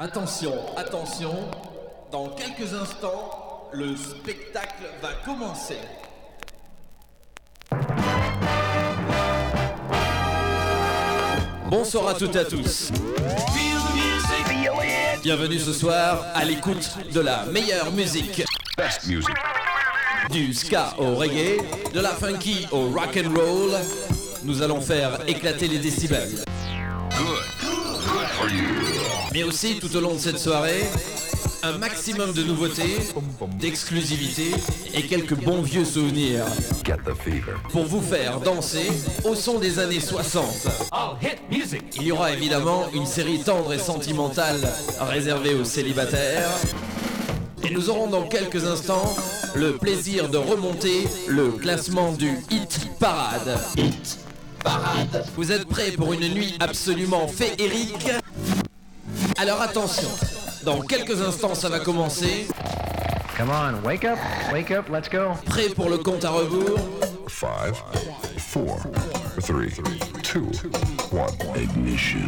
Attention, attention, dans quelques instants, le spectacle va commencer. Bonsoir à toutes et à tous. Bienvenue ce soir à l'écoute de la meilleure musique. Du ska au reggae, de la funky au rock and roll, nous allons faire éclater les décibels. Mais aussi tout au long de cette soirée, un maximum de nouveautés, d'exclusivité et quelques bons vieux souvenirs pour vous faire danser au son des années 60. Il y aura évidemment une série tendre et sentimentale réservée aux célibataires. Et nous aurons dans quelques instants le plaisir de remonter le classement du Hit Parade. Hit Parade. Vous êtes prêts pour une nuit absolument féerique? Alors attention, dans quelques instants ça va commencer. Come on, wake up, wake up, let's go. Prêt pour le compte à rebours? 5, 4, 3, 2, 1. Ignition.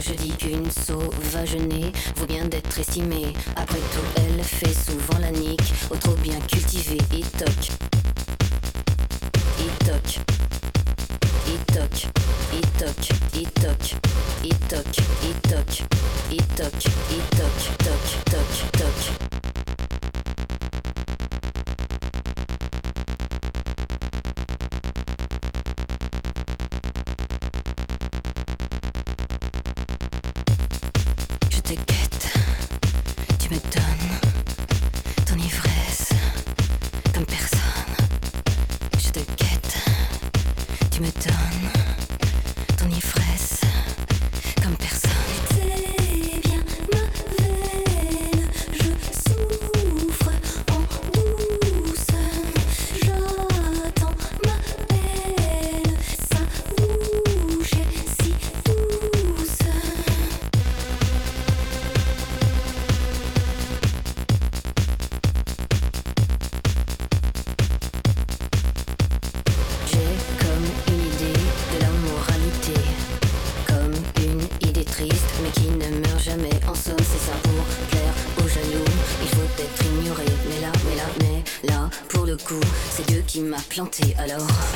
je dis qu'une sauvagenée vaut bien d'être estimée. planté alors.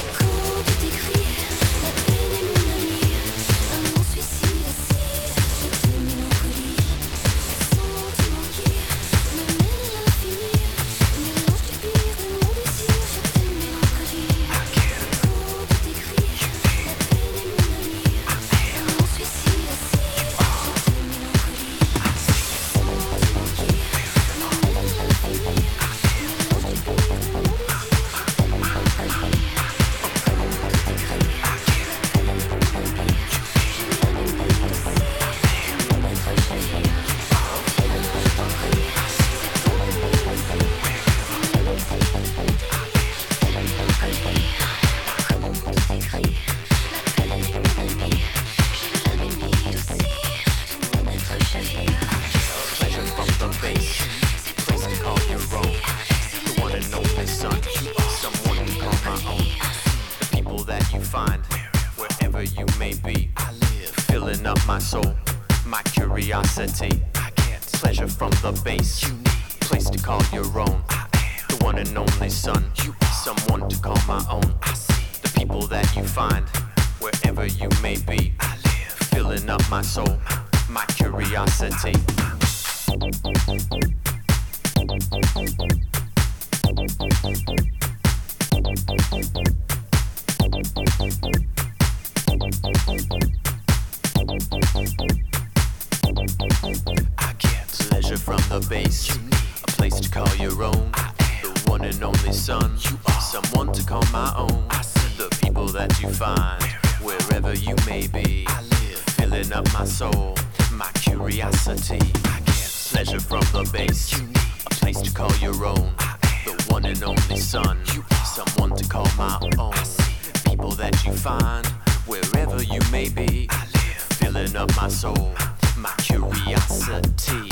someone to call my own. I see the people that you find wherever you may be. I live, filling up my soul, my curiosity. I get pleasure from the base, you need a place to call your own. The one and only son, you are someone to call my own. I see people that you find wherever you may be. I live, filling up my soul, my curiosity.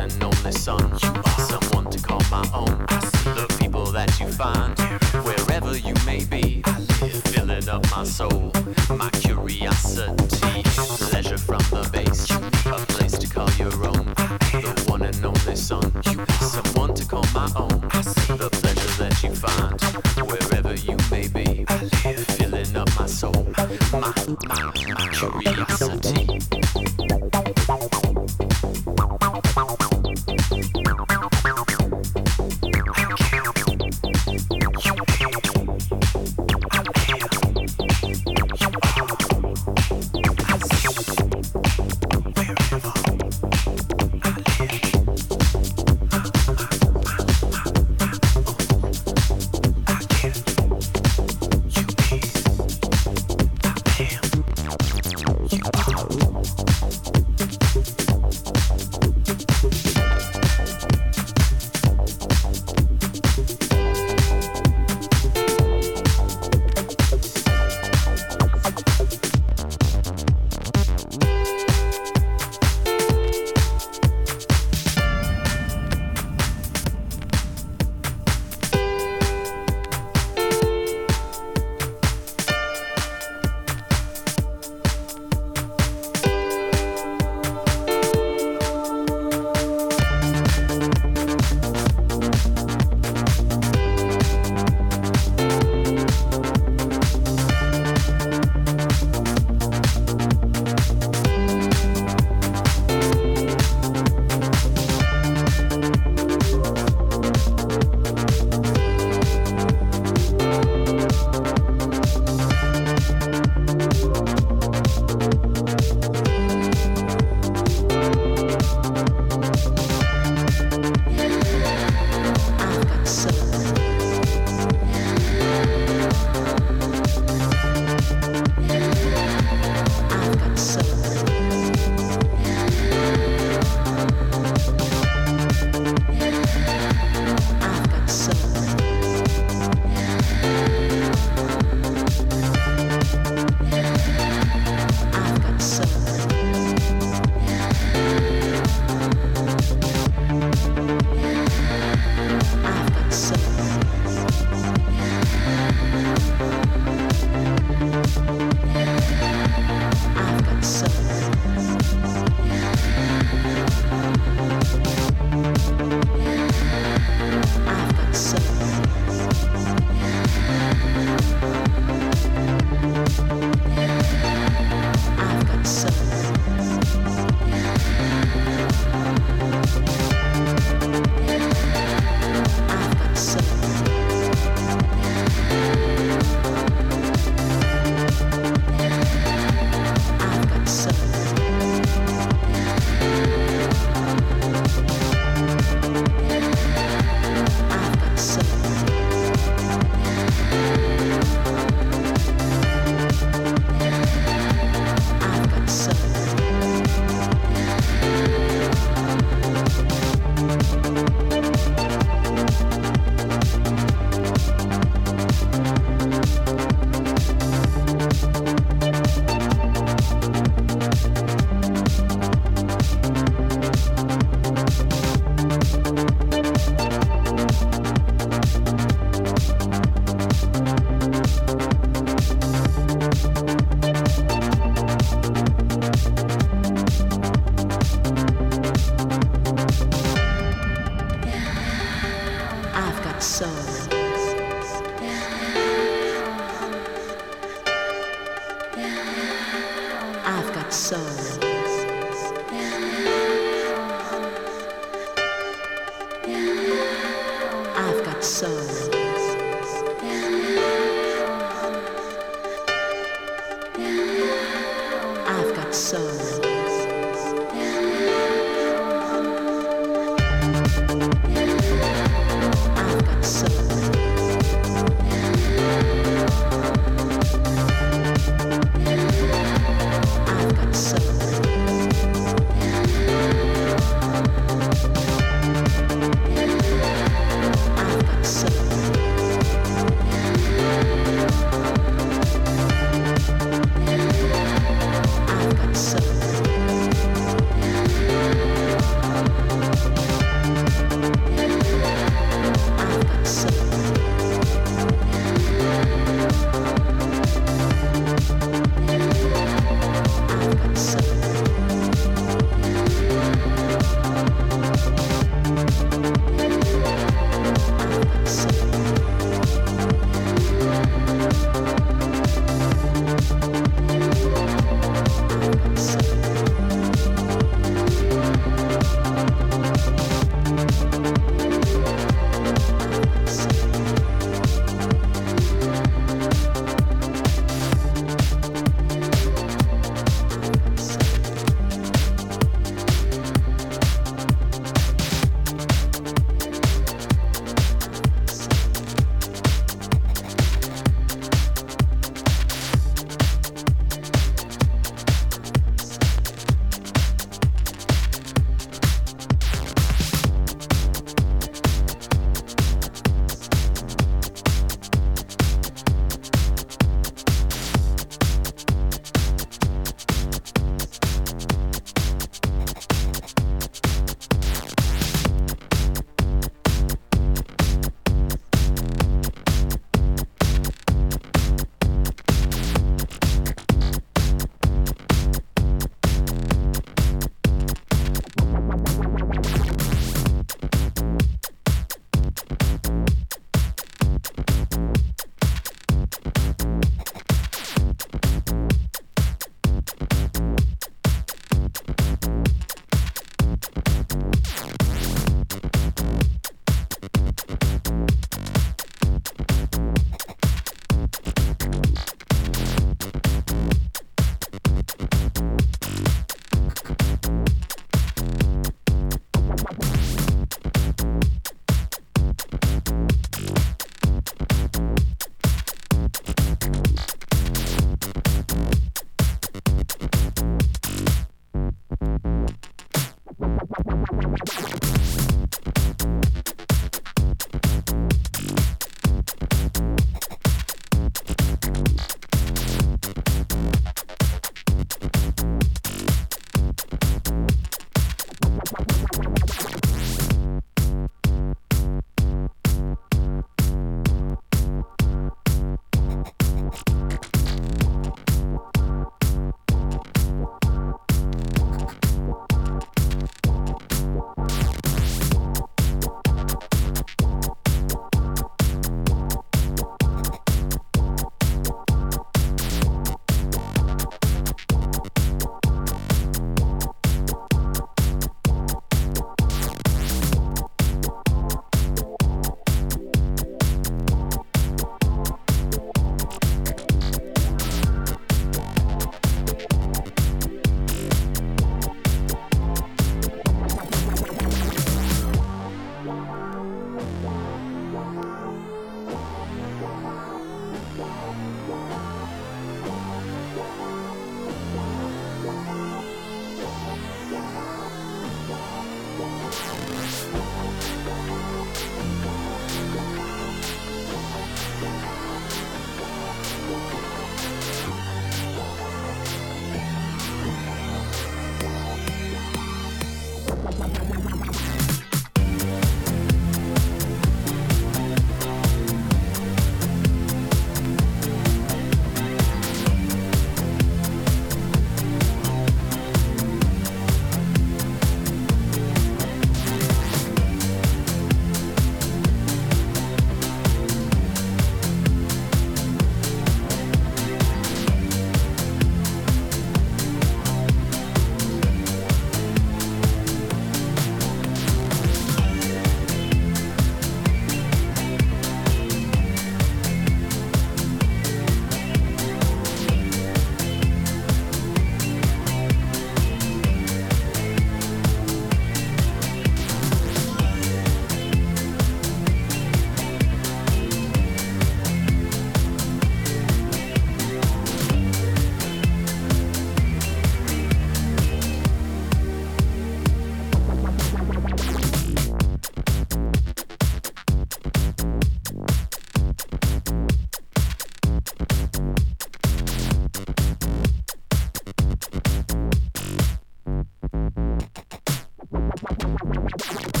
you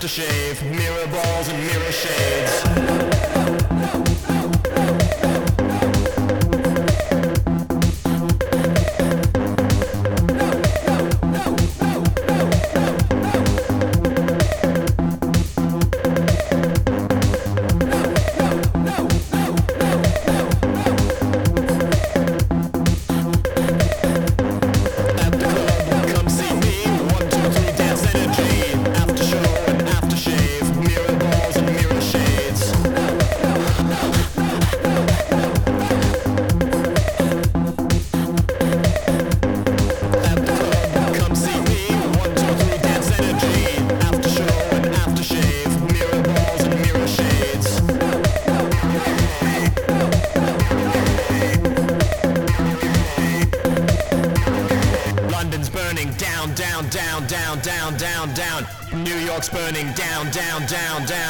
aftershave. down, down, down.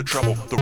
the trouble. The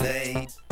late.